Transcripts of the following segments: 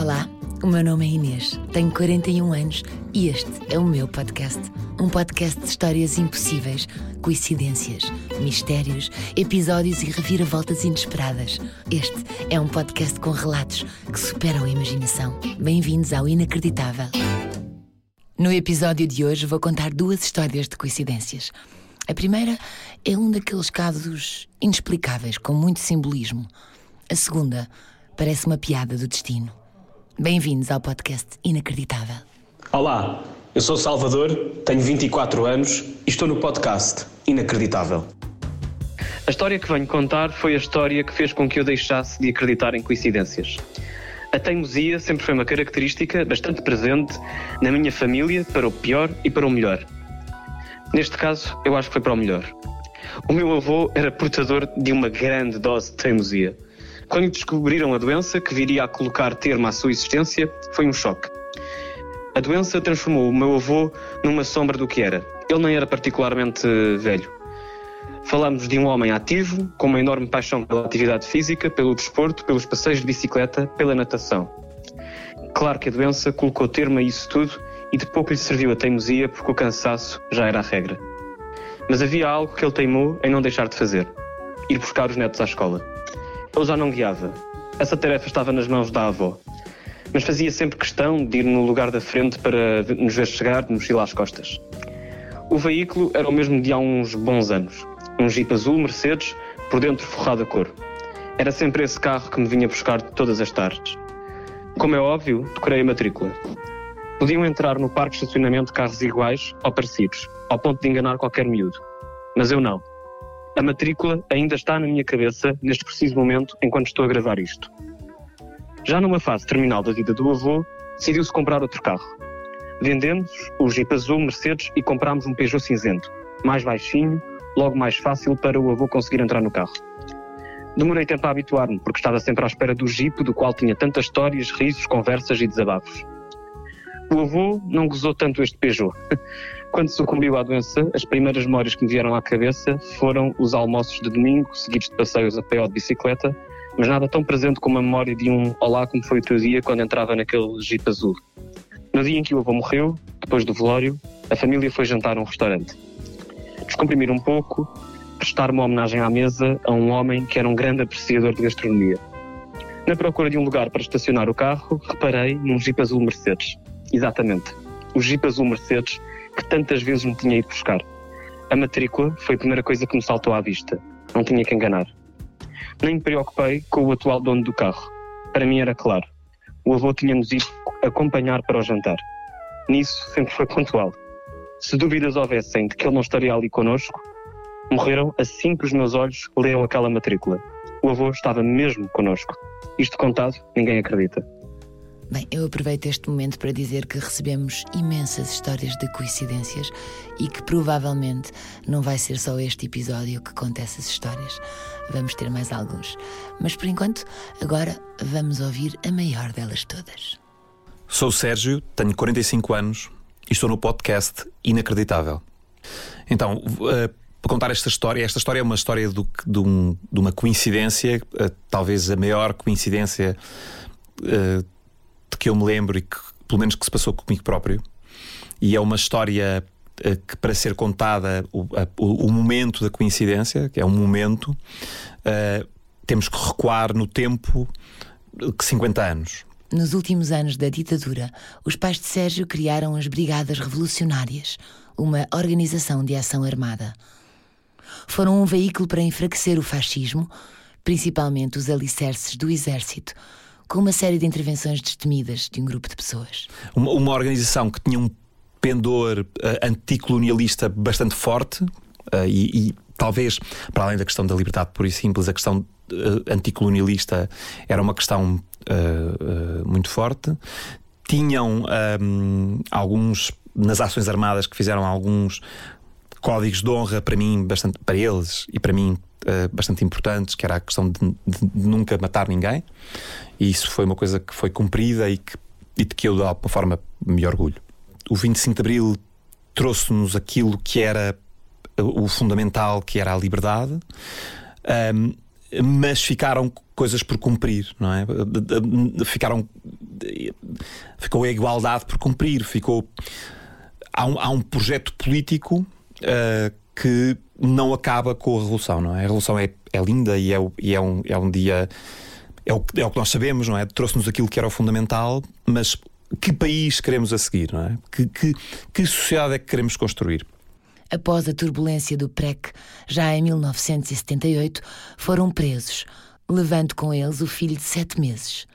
Olá, o meu nome é Inês, tenho 41 anos e este é o meu podcast. Um podcast de histórias impossíveis, coincidências, mistérios, episódios e reviravoltas inesperadas. Este é um podcast com relatos que superam a imaginação. Bem-vindos ao Inacreditável. No episódio de hoje vou contar duas histórias de coincidências. A primeira é um daqueles casos inexplicáveis, com muito simbolismo. A segunda parece uma piada do destino. Bem-vindos ao podcast Inacreditável. Olá, eu sou Salvador, tenho 24 anos e estou no podcast Inacreditável. A história que venho contar foi a história que fez com que eu deixasse de acreditar em coincidências. A teimosia sempre foi uma característica bastante presente na minha família, para o pior e para o melhor. Neste caso, eu acho que foi para o melhor. O meu avô era portador de uma grande dose de teimosia. Quando descobriram a doença que viria a colocar termo à sua existência, foi um choque. A doença transformou o meu avô numa sombra do que era. Ele nem era particularmente velho. Falamos de um homem ativo, com uma enorme paixão pela atividade física, pelo desporto, pelos passeios de bicicleta, pela natação. Claro que a doença colocou termo a isso tudo e de pouco lhe serviu a teimosia porque o cansaço já era a regra. Mas havia algo que ele teimou em não deixar de fazer: ir buscar os netos à escola. Ele já não guiava. Essa tarefa estava nas mãos da avó. Mas fazia sempre questão de ir no lugar da frente para nos ver chegar de mochila às costas. O veículo era o mesmo de há uns bons anos. Um Jeep azul Mercedes, por dentro forrado a cor. Era sempre esse carro que me vinha buscar todas as tardes. Como é óbvio, decorei a matrícula. Podiam entrar no parque de estacionamento carros iguais ou parecidos, ao ponto de enganar qualquer miúdo. Mas eu não. A matrícula ainda está na minha cabeça neste preciso momento enquanto estou a gravar isto. Já numa fase terminal da vida do avô, decidiu-se comprar outro carro. Vendemos o Jeep azul Mercedes e comprámos um Peugeot cinzento, mais baixinho, logo mais fácil para o avô conseguir entrar no carro. Demorei tempo a habituar-me, porque estava sempre à espera do Jeep, do qual tinha tantas histórias, risos, conversas e desabafos. O avô não gozou tanto este Peugeot. Quando sucumbiu à doença, as primeiras memórias que me vieram à cabeça foram os almoços de domingo, seguidos de passeios a pé ou de bicicleta, mas nada tão presente como a memória de um Olá como foi o teu dia quando entrava naquele Jeep azul. No dia em que o avô morreu, depois do velório, a família foi jantar a um restaurante. Descomprimir um pouco, prestar uma homenagem à mesa a um homem que era um grande apreciador de gastronomia. Na procura de um lugar para estacionar o carro, reparei num Jeep azul Mercedes. Exatamente, o Jeep azul Mercedes que tantas vezes me tinha ido buscar. A matrícula foi a primeira coisa que me saltou à vista. Não tinha que enganar. Nem me preocupei com o atual dono do carro. Para mim era claro. O avô tinha-nos ido acompanhar para o jantar. Nisso sempre foi pontual. Se dúvidas houvessem de que ele não estaria ali connosco, morreram assim que os meus olhos leram aquela matrícula. O avô estava mesmo connosco. Isto contado, ninguém acredita. Bem, eu aproveito este momento para dizer que recebemos imensas histórias de coincidências e que provavelmente não vai ser só este episódio que conta essas histórias. Vamos ter mais alguns. Mas por enquanto, agora vamos ouvir a maior delas todas. Sou o Sérgio, tenho 45 anos e estou no podcast Inacreditável. Então, uh, para contar esta história, esta história é uma história do, de, um, de, uma coincidência, uh, talvez a maior coincidência. Uh, de que eu me lembro e que, pelo menos, que se passou comigo próprio. E é uma história uh, que, para ser contada, o, a, o, momento da coincidência, que é um momento, uh, temos que recuar no tempo que 50 anos. Nos últimos anos da ditadura, os pais de Sérgio criaram as Brigadas Revolucionárias, uma organização de ação armada. Foram um veículo para enfraquecer o fascismo, principalmente os alicerces do exército, com uma série de intervenções destemidas de um grupo de pessoas. Uma, uma organização que tinha um pendor uh, anticolonialista bastante forte uh, e, e, talvez, para além da questão da liberdade pura e simples, a questão uh, anticolonialista era uma questão uh, muito forte. Tinham um, alguns, nas ações armadas, que fizeram alguns códigos de honra para mim, bastante para eles e para mim uh, bastante importantes, que era a questão de, de, nunca matar ninguém. E isso foi uma coisa que foi cumprida e, que, e de que eu, de alguma forma, me orgulho. O 25 de Abril trouxe-nos aquilo que era o fundamental, que era a liberdade. Um, mas ficaram coisas por cumprir, não é? Ficaram ficou a igualdade por cumprir, ficou. Há um, há um projeto político uh, que não acaba com a revolução, não é? A revolução é, é linda e, é, e é, um, é um dia. É o, é o que nós sabemos, não é? Trouxe-nos aquilo que era o fundamental, mas que país queremos a seguir, não é? Que, que, que sociedade é que queremos construir? Após a turbulência do PREC, já em 1978, foram presos, levando com eles o filho de sete meses.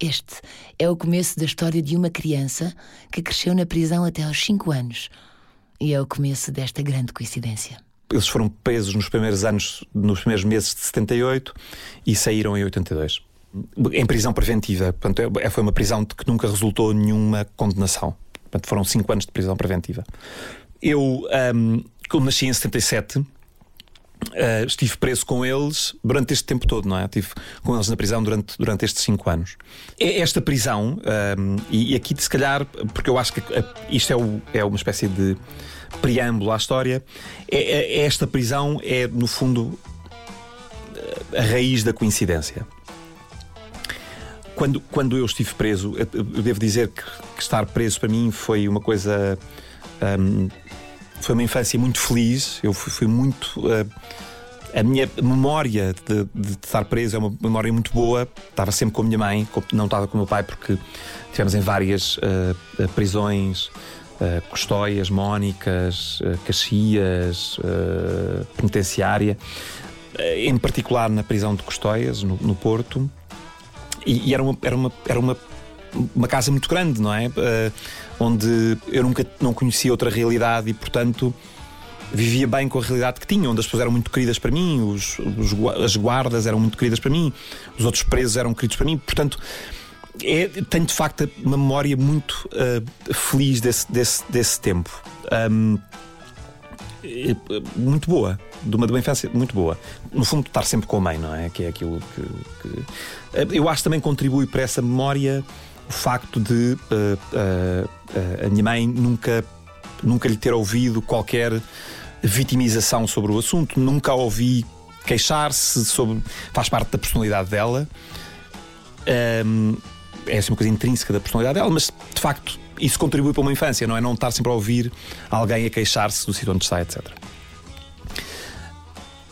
Este é o começo da história de uma criança que cresceu na prisão até aos cinco anos. E é o começo desta grande coincidência. Eles foram presos nos primeiros anos, nos primeiros meses de 78 e saíram em 82 em prisão preventiva. Portanto, é, foi uma prisão de que nunca resultou nenhuma condenação. Portanto, foram cinco anos de prisão preventiva. Eu, um, como nasci em 77, uh, estive preso com eles durante este tempo todo, não é? Estive com eles na prisão durante, durante estes cinco anos. Esta prisão, um, e, e, aqui se calhar, porque eu acho que isto é, o, é uma espécie de preâmbulo à história, é, é, esta prisão é, no fundo, a raiz da coincidência. Quando, quando eu estive preso, eu devo dizer que, que estar preso para mim foi uma coisa. Um, foi uma infância muito feliz. Eu fui, fui muito. Uh, a minha memória de, de, estar preso é uma memória muito boa. Estava sempre com a minha mãe, não estava com o meu pai, porque estivemos em várias uh, prisões. Uh, Custóias, Mónicas, uh, Caxias, uh, penitenciária, em particular na prisão de Custóias, no, no Porto. E, e, era, uma, era, uma, era uma, uma casa muito grande, não é? Onde eu nunca não conhecia outra realidade e, portanto, vivia bem com a realidade que tinha, onde as pessoas eram muito queridas para mim, os, os, as guardas eram muito queridas para mim, os outros presos eram queridos para mim, portanto. É, tenho de facto uma memória muito uh, feliz desse, desse, desse tempo. Um, muito boa, de uma, de uma infância muito boa. No fundo, estar sempre com a mãe, não é? Que é aquilo que. que... Eh, eu acho que também contribui para essa memória o facto de uh, uh, a minha mãe nunca, nunca lhe ter ouvido qualquer vitimização sobre o assunto, nunca a ouvi queixar-se sobre. faz parte da personalidade dela. Um, é assim uma coisa intrínseca da personalidade dela, mas de facto isso contribui para uma infância, não é? Não estar sempre a ouvir alguém a queixar-se do sítio onde está, etc.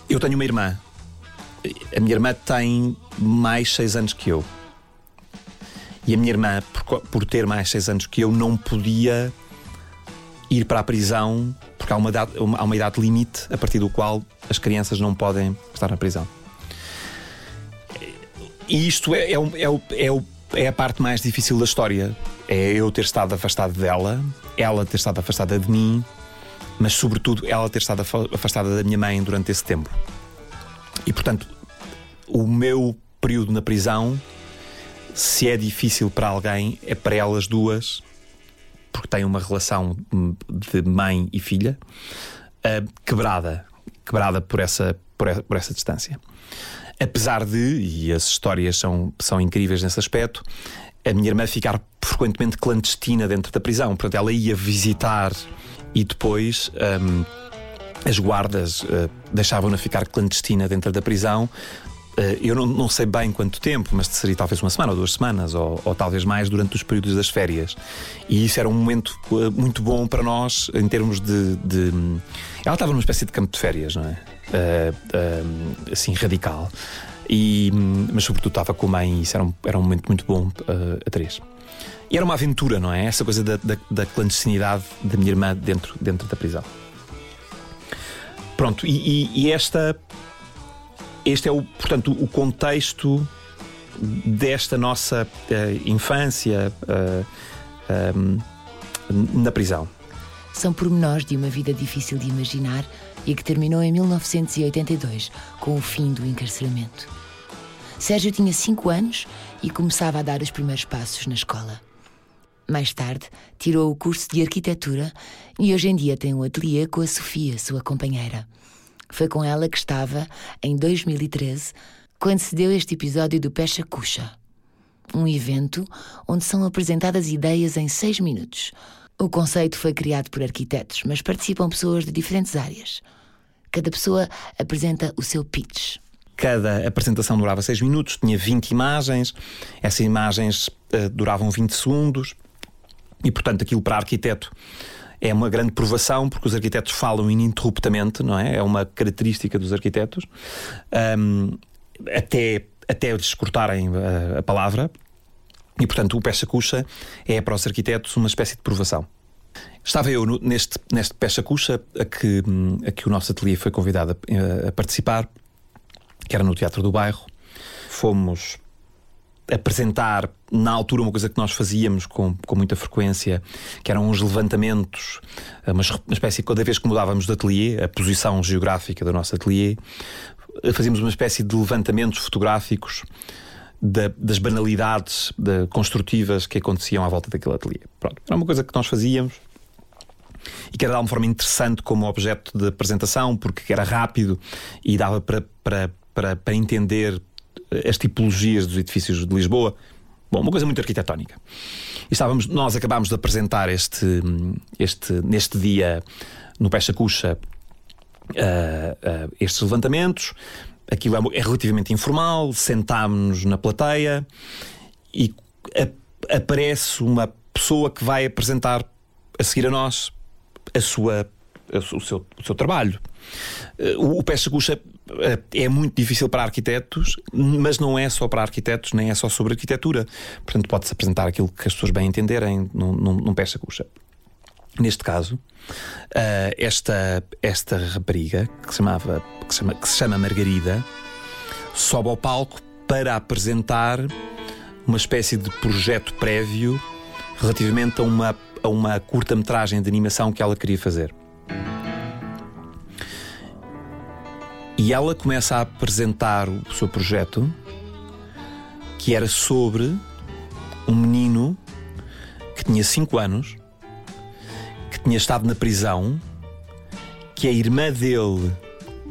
Eu tenho uma irmã. A minha irmã tem mais seis anos que eu. E a minha irmã, por, por ter mais seis anos que eu, não podia ir para a prisão porque há uma, idade, há uma idade limite a partir do qual as crianças não podem estar na prisão. E isto é, é, é, é, é a parte mais difícil da história, é eu ter estado afastado dela, ela ter estado afastada de mim, mas sobretudo ela ter estado afastada da minha mãe durante esse tempo. E portanto, o meu período na prisão, se é difícil para alguém, é para elas duas, porque têm uma relação de mãe e filha uh, quebrada, quebrada por essa, por essa, por essa distância. Apesar de, e as histórias são, são incríveis nesse aspecto, a minha irmã ficar frequentemente clandestina dentro da prisão. Portanto, ela ia visitar e depois um, as guardas uh, deixavam-na ficar clandestina dentro da prisão. Uh, eu não, não, sei bem quanto tempo, mas seria talvez uma semana ou duas semanas, ou, ou talvez mais durante os períodos das férias. E isso era um momento uh, muito bom para nós em termos de, de, Ela estava numa espécie de campo de férias, não é? Assim, radical. E, mas sobretudo estava com a mãe e isso era um, era um momento muito bom uh, a três. E era uma aventura, não é? Essa coisa da, da, da clandestinidade da minha irmã dentro, dentro da prisão. Pronto, e, e, e, esta. Este é o, portanto, o contexto desta nossa uh, infância uh, na prisão. São pormenores de uma vida difícil de imaginar e que terminou em 1982 com o fim do encarceramento. Sérgio tinha 5 anos e começava a dar os primeiros passos na escola. Mais tarde, tirou o curso de arquitetura e hoje em dia tem um ateliê com a Sofia, sua companheira. Foi com ela que estava, em 2013, quando se deu este episódio do Pecha Cuxa. Um evento onde são apresentadas ideias em seis minutos. O conceito foi criado por arquitetos, mas participam pessoas de diferentes áreas. Cada pessoa apresenta o seu pitch. cada apresentação durava 6 minutos, tinha 20 imagens, essas imagens uh, duravam 20 segundos, e portanto aquilo para arquiteto é uma grande provação, porque os arquitetos falam ininterruptamente, não é? É uma característica dos arquitetos, um, até, até eles cortarem a, a palavra. E, portanto, o Pecha Cuxa é para os arquitetos uma espécie de provação. Estava eu no, neste, neste Pecha Cuxa a que, a que o nosso ateliê foi convidado a, a participar, que era no Teatro do Bairro. Fomos apresentar na altura uma coisa que nós fazíamos com, com muita frequência, que eram uns levantamentos, uma, espécie, cada vez que mudávamos de ateliê, a posição geográfica do nosso ateliê, fazíamos uma espécie de levantamentos fotográficos da, das banalidades de, construtivas que aconteciam à volta daquele ateliê. Pronto, era uma coisa que nós fazíamos e que era de alguma forma interessante como objeto de apresentação, porque era rápido e dava para, para, para, para entender as tipologias dos edifícios de Lisboa. Bom, uma coisa muito arquitetónica. E estávamos, nós acabámos de apresentar este, este, neste dia no Pecha Cuxa uh, uh, estes levantamentos. Aquilo é, é relativamente informal, sentámos-nos na plateia e aparece uma pessoa que vai apresentar a seguir a nós a sua, a, o, seu, o seu trabalho. Uh, o, o Pecha eh, é muito difícil para arquitetos, mas não é só para arquitetos, nem é só sobre arquitetura. Portanto, pode-se apresentar aquilo que as pessoas bem entenderem num, num, num peça cuxa. Neste caso, uh, esta, esta rapariga, que se, chamava, que, chama, que se chama Margarida, sobe ao palco para apresentar uma espécie de projeto prévio relativamente a uma, a uma curta-metragem de animação que ela queria fazer. E ela começa a apresentar o seu projeto, que era sobre um menino que tinha 5 anos, tinha estado na prisão, que a irmã dele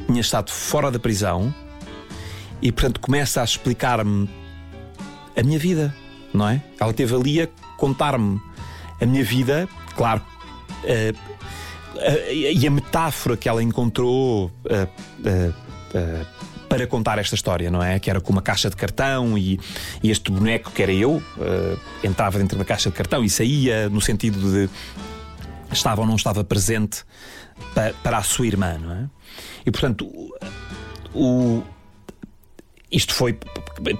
tinha estado fora da prisão, e portanto começa a explicar-me a minha vida, não é? Ela esteve ali a contar-me a minha vida, claro. Uh, e a metáfora que ela encontrou uh, uh, uh, para contar esta história, não é? Que era com uma caixa de cartão e, e este boneco que era eu entrava dentro da caixa de cartão e saía no sentido de estava ou não estava presente para, para a sua irmã, não é? E portanto, o, isto foi.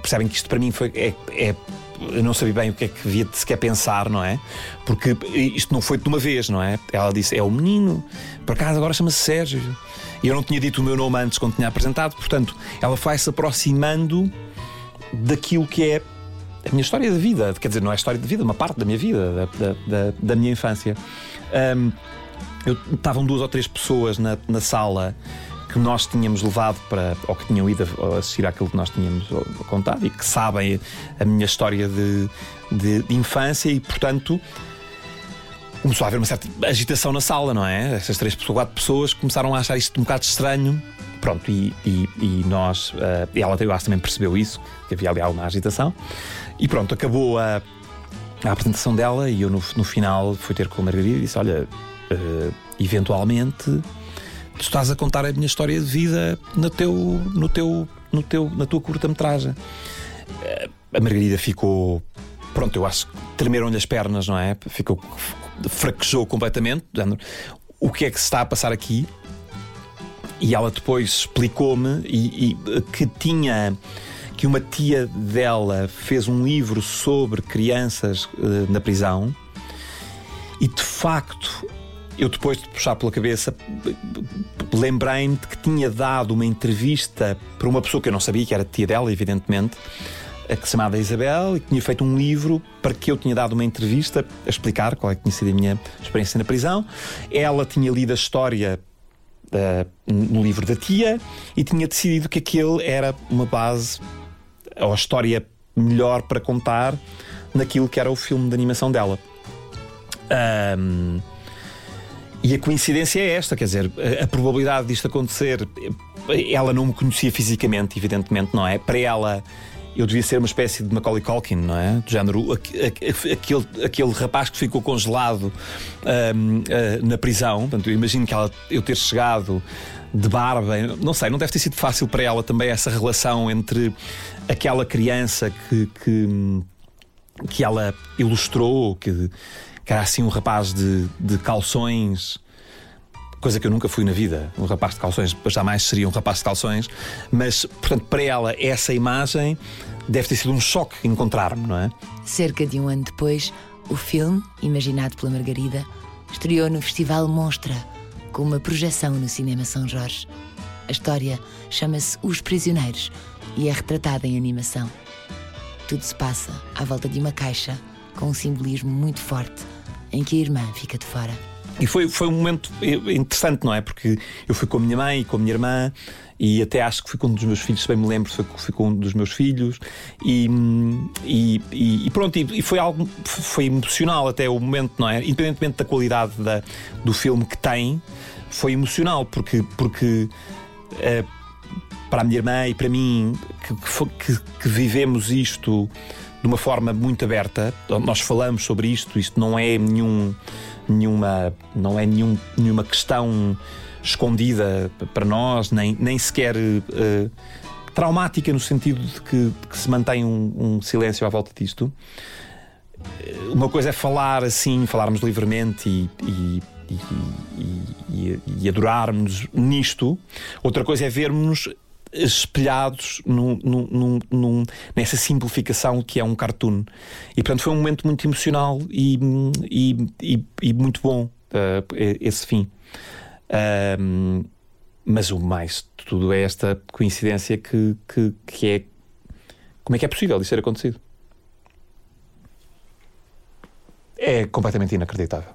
Percebem que isto para mim foi, é, é eu não sabia bem o que é que havia de sequer pensar, não é? Porque isto não foi de uma vez, não é? Ela disse: é o menino, por acaso agora chama-se Sérgio. E eu não tinha dito o meu nome antes quando tinha apresentado, portanto, ela vai se aproximando daquilo que é a minha história de vida. Quer dizer, não é história de vida, uma parte da minha vida, da, da, da, da minha infância. Um, eu, estavam duas ou três pessoas na, na sala que nós tínhamos levado para, ou que tinham ido assistir àquilo que nós tínhamos contado e que sabem a minha história de, de, de infância e, portanto, começou a haver uma certa agitação na sala, não é? Essas três pessoas, quatro pessoas começaram a achar isto um bocado estranho. Pronto, e, e, e nós, uh, ela eu acho também percebeu isso, que havia ali alguma agitação. E pronto, acabou a, a apresentação dela e eu no, no final fui ter com a Margarida e disse: Olha, uh, eventualmente tu estás a contar a minha história de vida no teu, no teu, no teu, na tua curta-metragem. A Margarida ficou. Pronto, eu acho que tremeram-lhe as pernas, não é? Ficou. fraquejou completamente. O que é que se está a passar aqui? E ela depois explicou-me e, e, que tinha. Que uma tia dela fez um livro sobre crianças uh, na prisão. E de facto eu depois de puxar pela cabeça lembrei-me de que tinha dado uma entrevista para uma pessoa que eu não sabia que era tia dela, evidentemente, que se chamava Isabel, e que tinha feito um livro para que eu tinha dado uma entrevista a explicar qual é que tinha sido a minha experiência na prisão. Ela tinha lido a história uh, no livro da tia e tinha decidido que aquele era uma base ou a história melhor para contar naquilo que era o filme de animação dela. Um, e a coincidência é esta, quer dizer, a, a probabilidade disto acontecer, ela não me conhecia fisicamente, evidentemente, não é? Para ela eu devia ser uma espécie de Macaulay Culkin, não é? Do género, aquele, aquele rapaz que ficou congelado um, uh, na prisão. Portanto, eu imagino que ela, eu ter chegado de barba, não sei, não deve ter sido fácil para ela também essa relação entre aquela criança que, que, que ela ilustrou, que, que era assim um rapaz de, de calções coisa que eu nunca fui na vida. Um rapaz de calções jamais seria um rapaz de calções, mas, portanto, para ela, essa imagem deve ter sido um choque encontrar-me, não é? Cerca de um ano depois, o filme, imaginado pela Margarida, estreou no Festival Monstra, com uma projeção no Cinema São Jorge. A história chama-se Os Prisioneiros e é retratada em animação. Tudo se passa à volta de uma caixa com um simbolismo muito forte em que a irmã fica de fora. E foi, foi um momento interessante, não é? Porque eu fui com a minha mãe e com a minha irmã e até acho que fui com um dos meus filhos, se bem me lembro, foi, fui com um dos meus filhos e, e, e pronto, e, foi algo foi emocional até o momento, não é? Independentemente da qualidade da, do filme que tem, foi emocional porque, porque uh, para a minha irmã e para mim que, que, que vivemos isto de uma forma muito aberta, nós falamos sobre isto, isto não é nenhum nenhuma, não é nenhum, nenhuma questão escondida para nós, nem, nem sequer uh, traumática no sentido de que, de que se mantém um, um, silêncio à volta disto. Eh, uma coisa é falar assim, falarmos livremente e, e, e, e adorarmos nisto, outra coisa é vermos espelhados num, num, num, nessa simplificação que é um cartoon. E portanto foi um momento muito emocional e, e, e, e muito bom uh, esse fim. Uh, mas o mais de tudo é esta coincidência que, que, que é. Como é que é possível isso ter acontecido? É completamente inacreditável.